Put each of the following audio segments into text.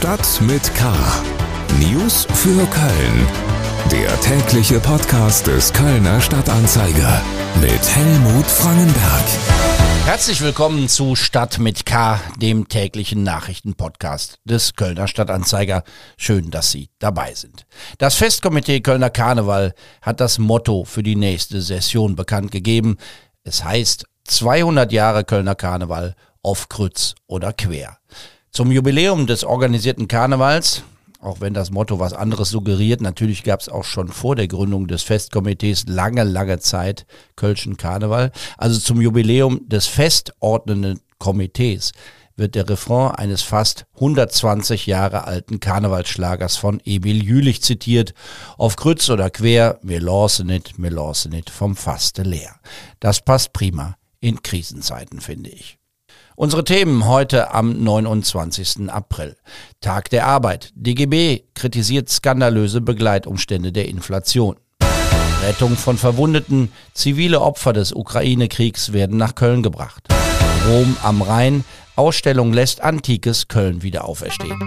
Stadt mit K. News für Köln. Der tägliche Podcast des Kölner Stadtanzeiger mit Helmut Frangenberg. Herzlich willkommen zu Stadt mit K, dem täglichen Nachrichtenpodcast des Kölner Stadtanzeiger. Schön, dass Sie dabei sind. Das Festkomitee Kölner Karneval hat das Motto für die nächste Session bekannt gegeben. Es heißt 200 Jahre Kölner Karneval auf Krütz oder quer. Zum Jubiläum des organisierten Karnevals, auch wenn das Motto was anderes suggeriert, natürlich gab es auch schon vor der Gründung des Festkomitees lange, lange Zeit Kölschen Karneval. Also zum Jubiläum des festordnenden Komitees wird der Refrain eines fast 120 Jahre alten Karnevalsschlagers von Emil Jülich zitiert. Auf Krütz oder quer, mir lorse nit, mir lorse nit, vom Faste leer. Das passt prima in Krisenzeiten, finde ich. Unsere Themen heute am 29. April. Tag der Arbeit. DGB kritisiert skandalöse Begleitumstände der Inflation. Rettung von Verwundeten. Zivile Opfer des Ukraine-Kriegs werden nach Köln gebracht. Rom am Rhein. Ausstellung lässt antikes Köln wieder auferstehen.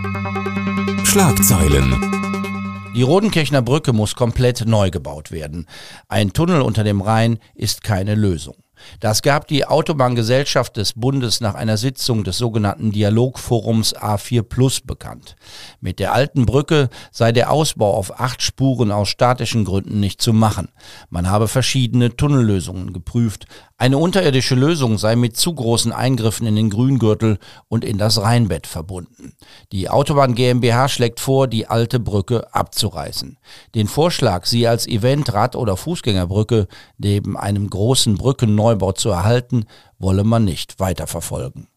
Schlagzeilen. Die Rodenkirchner Brücke muss komplett neu gebaut werden. Ein Tunnel unter dem Rhein ist keine Lösung. Das gab die Autobahngesellschaft des Bundes nach einer Sitzung des sogenannten Dialogforums A4 Plus bekannt. Mit der alten Brücke sei der Ausbau auf acht Spuren aus statischen Gründen nicht zu machen. Man habe verschiedene Tunnellösungen geprüft. Eine unterirdische Lösung sei mit zu großen Eingriffen in den Grüngürtel und in das Rheinbett verbunden. Die Autobahn GmbH schlägt vor, die alte Brücke abzureißen. Den Vorschlag, sie als Event, Rad- oder Fußgängerbrücke neben einem großen Brückenneubau zu erhalten, wolle man nicht weiterverfolgen.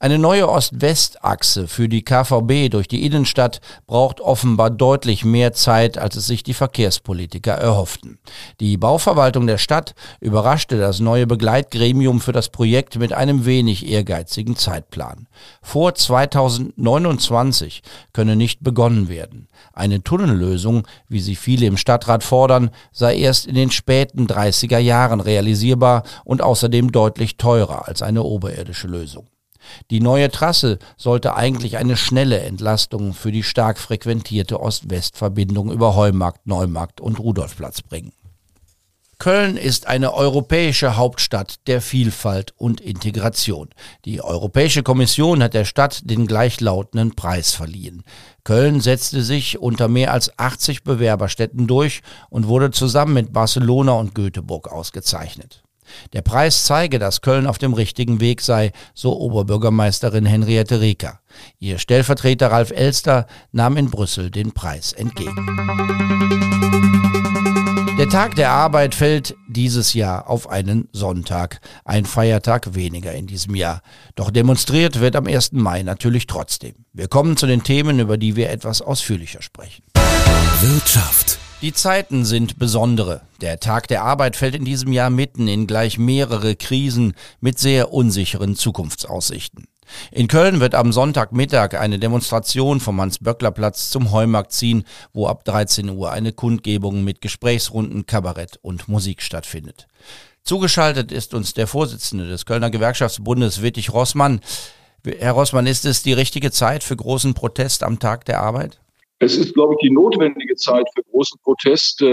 Eine neue Ost-West-Achse für die KVB durch die Innenstadt braucht offenbar deutlich mehr Zeit, als es sich die Verkehrspolitiker erhofften. Die Bauverwaltung der Stadt überraschte das neue Begleitgremium für das Projekt mit einem wenig ehrgeizigen Zeitplan. Vor 2029 könne nicht begonnen werden. Eine Tunnellösung, wie sie viele im Stadtrat fordern, sei erst in den späten 30er Jahren realisierbar und außerdem deutlich teurer als eine oberirdische Lösung. Die neue Trasse sollte eigentlich eine schnelle Entlastung für die stark frequentierte Ost-West-Verbindung über Heumarkt, Neumarkt und Rudolfplatz bringen. Köln ist eine europäische Hauptstadt der Vielfalt und Integration. Die Europäische Kommission hat der Stadt den gleichlautenden Preis verliehen. Köln setzte sich unter mehr als 80 Bewerberstädten durch und wurde zusammen mit Barcelona und Göteborg ausgezeichnet. Der Preis zeige, dass Köln auf dem richtigen Weg sei, so Oberbürgermeisterin Henriette Reker. Ihr Stellvertreter Ralf Elster nahm in Brüssel den Preis entgegen. Der Tag der Arbeit fällt dieses Jahr auf einen Sonntag, ein Feiertag weniger in diesem Jahr. Doch demonstriert wird am 1. Mai natürlich trotzdem. Wir kommen zu den Themen, über die wir etwas ausführlicher sprechen. Wirtschaft. Die Zeiten sind besondere. Der Tag der Arbeit fällt in diesem Jahr mitten in gleich mehrere Krisen mit sehr unsicheren Zukunftsaussichten. In Köln wird am Sonntagmittag eine Demonstration vom Hans-Böckler-Platz zum Heumarkt ziehen, wo ab 13 Uhr eine Kundgebung mit Gesprächsrunden, Kabarett und Musik stattfindet. Zugeschaltet ist uns der Vorsitzende des Kölner Gewerkschaftsbundes, Wittig Rossmann. Herr Rossmann, ist es die richtige Zeit für großen Protest am Tag der Arbeit? Es ist, glaube ich, die notwendige Zeit für großen Protest.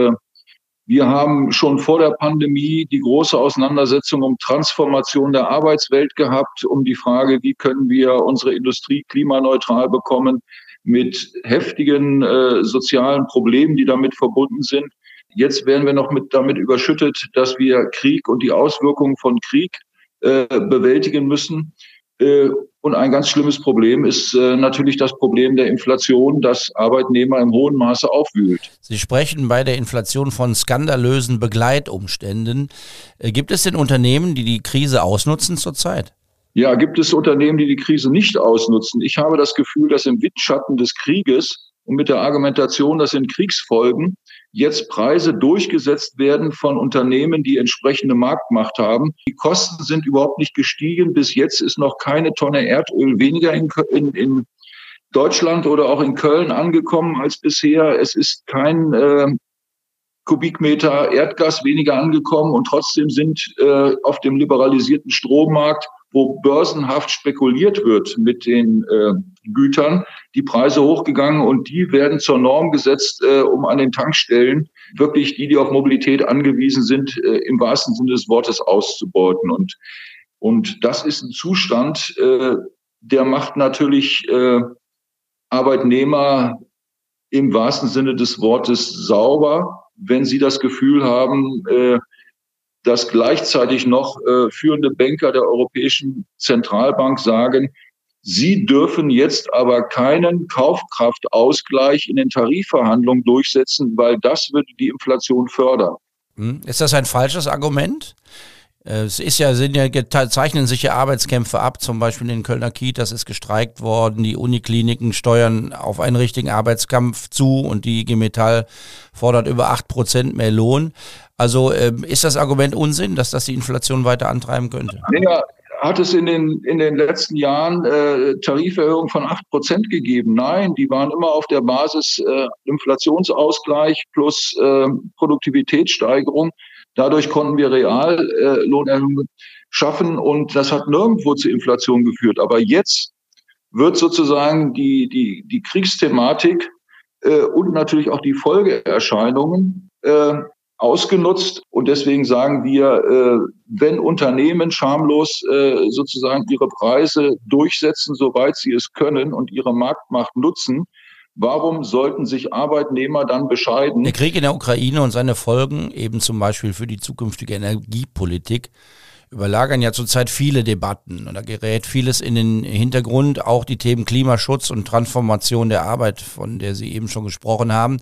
Wir haben schon vor der Pandemie die große Auseinandersetzung um Transformation der Arbeitswelt gehabt, um die Frage, wie können wir unsere Industrie klimaneutral bekommen mit heftigen äh, sozialen Problemen, die damit verbunden sind. Jetzt werden wir noch mit damit überschüttet, dass wir Krieg und die Auswirkungen von Krieg äh, bewältigen müssen. Äh, und ein ganz schlimmes Problem ist äh, natürlich das Problem der Inflation, das Arbeitnehmer im hohen Maße aufwühlt. Sie sprechen bei der Inflation von skandalösen Begleitumständen. Äh, gibt es denn Unternehmen, die die Krise ausnutzen zurzeit? Ja, gibt es Unternehmen, die die Krise nicht ausnutzen? Ich habe das Gefühl, dass im Windschatten des Krieges und mit der Argumentation, dass in Kriegsfolgen jetzt Preise durchgesetzt werden von Unternehmen, die entsprechende Marktmacht haben. Die Kosten sind überhaupt nicht gestiegen. Bis jetzt ist noch keine Tonne Erdöl weniger in, in, in Deutschland oder auch in Köln angekommen als bisher. Es ist kein äh, Kubikmeter Erdgas weniger angekommen und trotzdem sind äh, auf dem liberalisierten Strommarkt wo börsenhaft spekuliert wird mit den äh, Gütern, die Preise hochgegangen und die werden zur Norm gesetzt, äh, um an den Tankstellen wirklich die, die auf Mobilität angewiesen sind, äh, im wahrsten Sinne des Wortes auszubeuten. Und, und das ist ein Zustand, äh, der macht natürlich äh, Arbeitnehmer im wahrsten Sinne des Wortes sauber, wenn sie das Gefühl haben, äh, dass gleichzeitig noch äh, führende Banker der Europäischen Zentralbank sagen, sie dürfen jetzt aber keinen Kaufkraftausgleich in den Tarifverhandlungen durchsetzen, weil das würde die Inflation fördern. Hm, ist das ein falsches Argument? Äh, es ist ja, sind ja, zeichnen sich ja Arbeitskämpfe ab, zum Beispiel in Kölner Kitas ist gestreikt worden, die Unikliniken steuern auf einen richtigen Arbeitskampf zu und die IG Metall fordert über acht Prozent mehr Lohn. Also ähm, ist das Argument Unsinn, dass das die Inflation weiter antreiben könnte? Ja, hat es in den, in den letzten Jahren äh, Tariferhöhungen von acht Prozent gegeben? Nein, die waren immer auf der Basis äh, Inflationsausgleich plus äh, Produktivitätssteigerung. Dadurch konnten wir Reallohnerhöhungen äh, schaffen und das hat nirgendwo zur Inflation geführt. Aber jetzt wird sozusagen die, die, die Kriegsthematik äh, und natürlich auch die Folgeerscheinungen äh, ausgenutzt. Und deswegen sagen wir, äh, wenn Unternehmen schamlos sozusagen ihre Preise durchsetzen, soweit sie es können und ihre Marktmacht nutzen, Warum sollten sich Arbeitnehmer dann bescheiden? Der Krieg in der Ukraine und seine Folgen, eben zum Beispiel für die zukünftige Energiepolitik, überlagern ja zurzeit viele Debatten. Und da gerät vieles in den Hintergrund, auch die Themen Klimaschutz und Transformation der Arbeit, von der Sie eben schon gesprochen haben.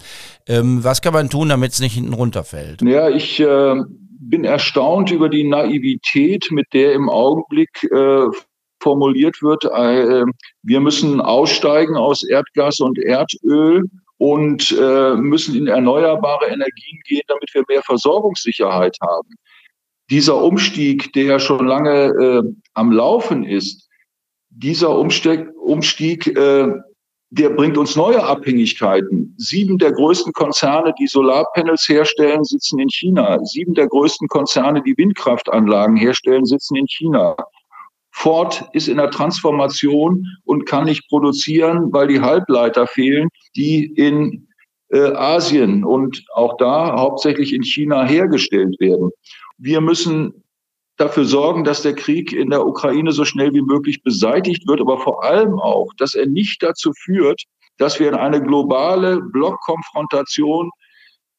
Ähm, was kann man tun, damit es nicht hinten runterfällt? Ja, ich äh, bin erstaunt über die Naivität, mit der im Augenblick äh, formuliert wird, äh, wir müssen aussteigen aus Erdgas und Erdöl und äh, müssen in erneuerbare Energien gehen, damit wir mehr Versorgungssicherheit haben. Dieser Umstieg, der ja schon lange äh, am Laufen ist, dieser Umstieg, Umstieg äh, der bringt uns neue Abhängigkeiten. Sieben der größten Konzerne, die Solarpanels herstellen, sitzen in China. Sieben der größten Konzerne, die Windkraftanlagen herstellen, sitzen in China. Ford ist in der Transformation und kann nicht produzieren, weil die Halbleiter fehlen, die in äh, Asien und auch da hauptsächlich in China hergestellt werden. Wir müssen dafür sorgen, dass der Krieg in der Ukraine so schnell wie möglich beseitigt wird, aber vor allem auch, dass er nicht dazu führt, dass wir in eine globale Blockkonfrontation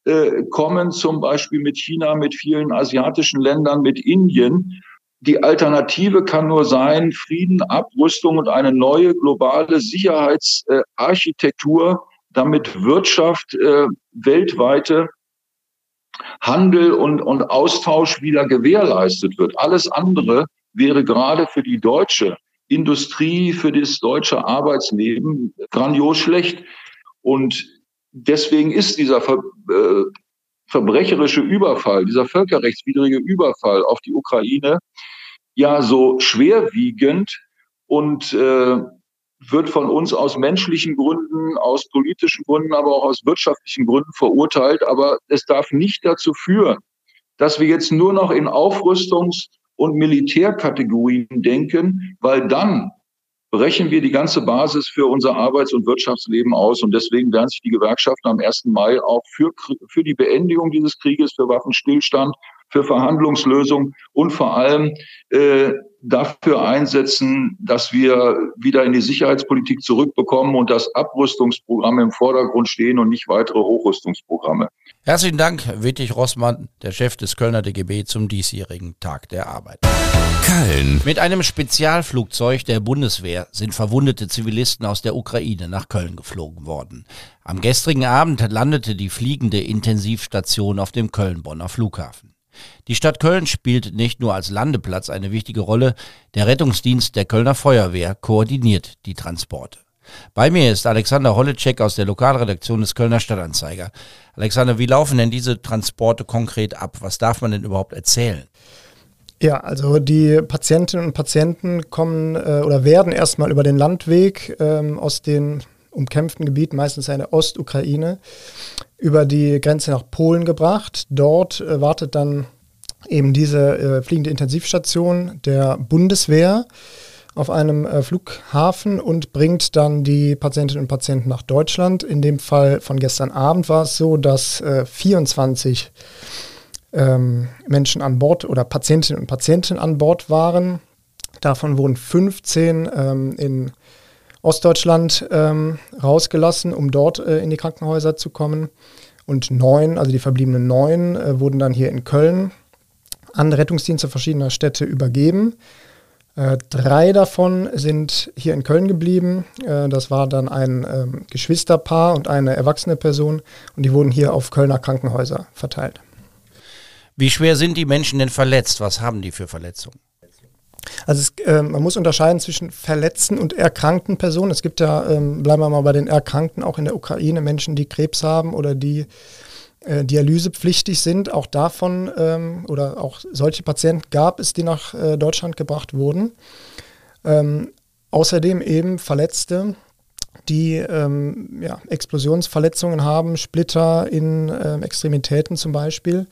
äh, kommen, zum Beispiel mit China, mit vielen asiatischen Ländern, mit Indien, die Alternative kann nur sein, Frieden, Abrüstung und eine neue globale Sicherheitsarchitektur, damit Wirtschaft, äh, weltweite Handel und, und Austausch wieder gewährleistet wird. Alles andere wäre gerade für die deutsche Industrie, für das deutsche Arbeitsleben grandios schlecht. Und deswegen ist dieser äh, verbrecherische Überfall, dieser völkerrechtswidrige Überfall auf die Ukraine ja so schwerwiegend und äh, wird von uns aus menschlichen Gründen, aus politischen Gründen, aber auch aus wirtschaftlichen Gründen verurteilt. Aber es darf nicht dazu führen, dass wir jetzt nur noch in Aufrüstungs- und Militärkategorien denken, weil dann brechen wir die ganze Basis für unser Arbeits- und Wirtschaftsleben aus. Und deswegen werden sich die Gewerkschaften am 1. Mai auch für, für die Beendigung dieses Krieges, für Waffenstillstand, für Verhandlungslösungen und vor allem äh, dafür einsetzen, dass wir wieder in die Sicherheitspolitik zurückbekommen und das Abrüstungsprogramm im Vordergrund stehen und nicht weitere Hochrüstungsprogramme. Herzlichen Dank, Wittig Rossmann, der Chef des Kölner DGB zum diesjährigen Tag der Arbeit. Köln. Mit einem Spezialflugzeug der Bundeswehr sind verwundete Zivilisten aus der Ukraine nach Köln geflogen worden. Am gestrigen Abend landete die fliegende Intensivstation auf dem Köln-Bonner Flughafen. Die Stadt Köln spielt nicht nur als Landeplatz eine wichtige Rolle, der Rettungsdienst der Kölner Feuerwehr koordiniert die Transporte. Bei mir ist Alexander Holleczek aus der Lokalredaktion des Kölner Stadtanzeiger. Alexander, wie laufen denn diese Transporte konkret ab? Was darf man denn überhaupt erzählen? Ja, also die Patientinnen und Patienten kommen äh, oder werden erstmal über den Landweg ähm, aus den umkämpften Gebieten, meistens eine Ostukraine, über die Grenze nach Polen gebracht. Dort äh, wartet dann eben diese äh, fliegende Intensivstation der Bundeswehr auf einem äh, Flughafen und bringt dann die Patientinnen und Patienten nach Deutschland. In dem Fall von gestern Abend war es so, dass äh, 24 ähm, Menschen an Bord oder Patientinnen und Patienten an Bord waren. Davon wurden 15 ähm, in Ostdeutschland ähm, rausgelassen, um dort äh, in die Krankenhäuser zu kommen. Und neun, also die verbliebenen neun, äh, wurden dann hier in Köln an Rettungsdienste verschiedener Städte übergeben. Äh, drei davon sind hier in Köln geblieben. Äh, das war dann ein ähm, Geschwisterpaar und eine erwachsene Person und die wurden hier auf Kölner Krankenhäuser verteilt. Wie schwer sind die Menschen denn verletzt? Was haben die für Verletzungen? Also es, äh, man muss unterscheiden zwischen verletzten und erkrankten Personen. Es gibt ja, ähm, bleiben wir mal bei den Erkrankten, auch in der Ukraine Menschen, die Krebs haben oder die äh, dialysepflichtig sind. Auch davon ähm, oder auch solche Patienten gab es, die nach äh, Deutschland gebracht wurden. Ähm, außerdem eben Verletzte, die ähm, ja, Explosionsverletzungen haben, Splitter in äh, Extremitäten zum Beispiel.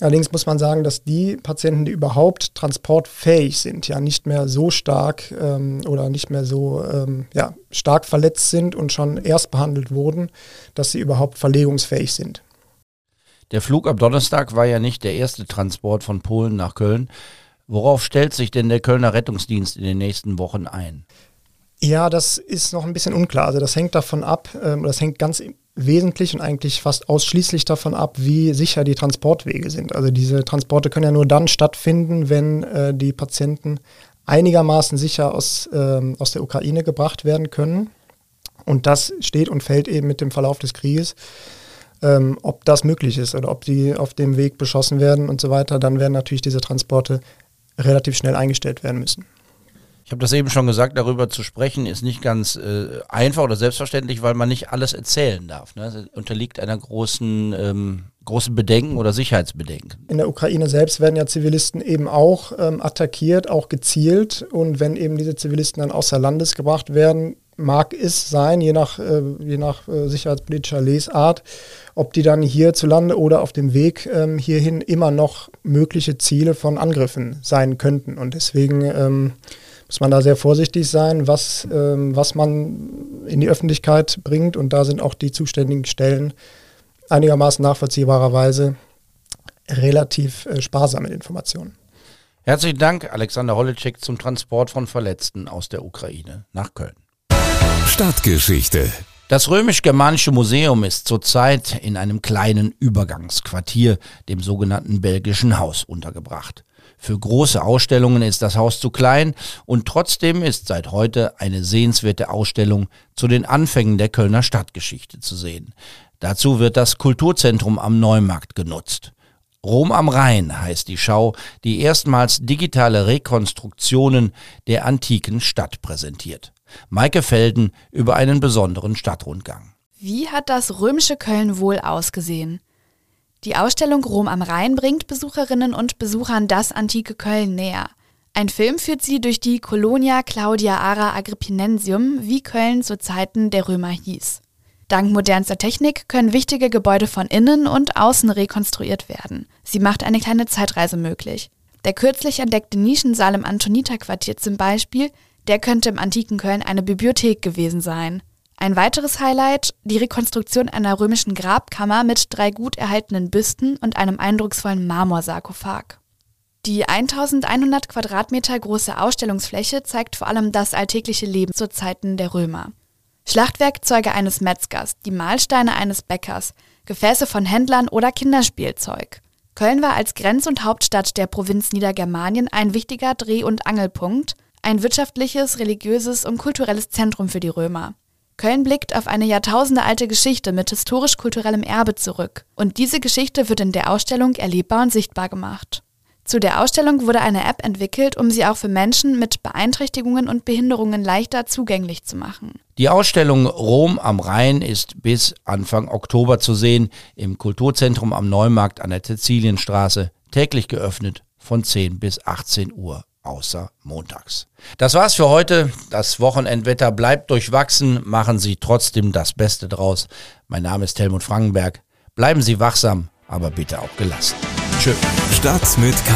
Allerdings muss man sagen, dass die Patienten, die überhaupt transportfähig sind, ja nicht mehr so stark ähm, oder nicht mehr so ähm, ja, stark verletzt sind und schon erst behandelt wurden, dass sie überhaupt verlegungsfähig sind. Der Flug am Donnerstag war ja nicht der erste Transport von Polen nach Köln. Worauf stellt sich denn der Kölner Rettungsdienst in den nächsten Wochen ein? Ja, das ist noch ein bisschen unklar. Also das hängt davon ab, ähm, das hängt ganz wesentlich und eigentlich fast ausschließlich davon ab, wie sicher die Transportwege sind. Also diese Transporte können ja nur dann stattfinden, wenn äh, die Patienten einigermaßen sicher aus, ähm, aus der Ukraine gebracht werden können. Und das steht und fällt eben mit dem Verlauf des Krieges ähm, ob das möglich ist oder ob die auf dem Weg beschossen werden und so weiter, dann werden natürlich diese Transporte relativ schnell eingestellt werden müssen. Ich habe das eben schon gesagt, darüber zu sprechen ist nicht ganz äh, einfach oder selbstverständlich, weil man nicht alles erzählen darf. Ne? Es unterliegt einer großen, ähm, großen Bedenken oder Sicherheitsbedenken. In der Ukraine selbst werden ja Zivilisten eben auch ähm, attackiert, auch gezielt. Und wenn eben diese Zivilisten dann außer Landes gebracht werden, mag es sein, je nach, äh, je nach äh, sicherheitspolitischer Lesart, ob die dann hierzulande oder auf dem Weg ähm, hierhin immer noch mögliche Ziele von Angriffen sein könnten. Und deswegen ähm, muss man da sehr vorsichtig sein, was, ähm, was man in die Öffentlichkeit bringt. Und da sind auch die zuständigen Stellen einigermaßen nachvollziehbarerweise relativ äh, sparsam mit Informationen. Herzlichen Dank, Alexander Holleczek, zum Transport von Verletzten aus der Ukraine nach Köln. Stadtgeschichte. Das römisch-germanische Museum ist zurzeit in einem kleinen Übergangsquartier, dem sogenannten Belgischen Haus, untergebracht. Für große Ausstellungen ist das Haus zu klein und trotzdem ist seit heute eine sehenswerte Ausstellung zu den Anfängen der Kölner Stadtgeschichte zu sehen. Dazu wird das Kulturzentrum am Neumarkt genutzt. Rom am Rhein heißt die Schau, die erstmals digitale Rekonstruktionen der antiken Stadt präsentiert. Maike Felden über einen besonderen Stadtrundgang. Wie hat das römische Köln wohl ausgesehen? Die Ausstellung Rom am Rhein bringt Besucherinnen und Besuchern das antike Köln näher. Ein Film führt sie durch die Colonia Claudia Ara Agrippinensium, wie Köln zu Zeiten der Römer hieß. Dank modernster Technik können wichtige Gebäude von innen und außen rekonstruiert werden. Sie macht eine kleine Zeitreise möglich. Der kürzlich entdeckte Nischensaal im Antoniterquartier zum Beispiel der könnte im antiken Köln eine Bibliothek gewesen sein. Ein weiteres Highlight, die Rekonstruktion einer römischen Grabkammer mit drei gut erhaltenen Büsten und einem eindrucksvollen Marmorsarkophag. Die 1100 Quadratmeter große Ausstellungsfläche zeigt vor allem das alltägliche Leben zu Zeiten der Römer. Schlachtwerkzeuge eines Metzgers, die Mahlsteine eines Bäckers, Gefäße von Händlern oder Kinderspielzeug. Köln war als Grenz- und Hauptstadt der Provinz Niedergermanien ein wichtiger Dreh- und Angelpunkt ein wirtschaftliches, religiöses und kulturelles Zentrum für die Römer. Köln blickt auf eine jahrtausendealte Geschichte mit historisch-kulturellem Erbe zurück. Und diese Geschichte wird in der Ausstellung erlebbar und sichtbar gemacht. Zu der Ausstellung wurde eine App entwickelt, um sie auch für Menschen mit Beeinträchtigungen und Behinderungen leichter zugänglich zu machen. Die Ausstellung Rom am Rhein ist bis Anfang Oktober zu sehen im Kulturzentrum am Neumarkt an der Tezilienstraße, täglich geöffnet von 10 bis 18 Uhr außer montags. Das war's für heute. Das Wochenendwetter bleibt durchwachsen. Machen Sie trotzdem das Beste draus. Mein Name ist Helmut Frankenberg. Bleiben Sie wachsam, aber bitte auch gelassen. Tschö. Stadt mit K.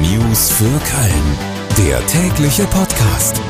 News für Köln. Der tägliche Podcast.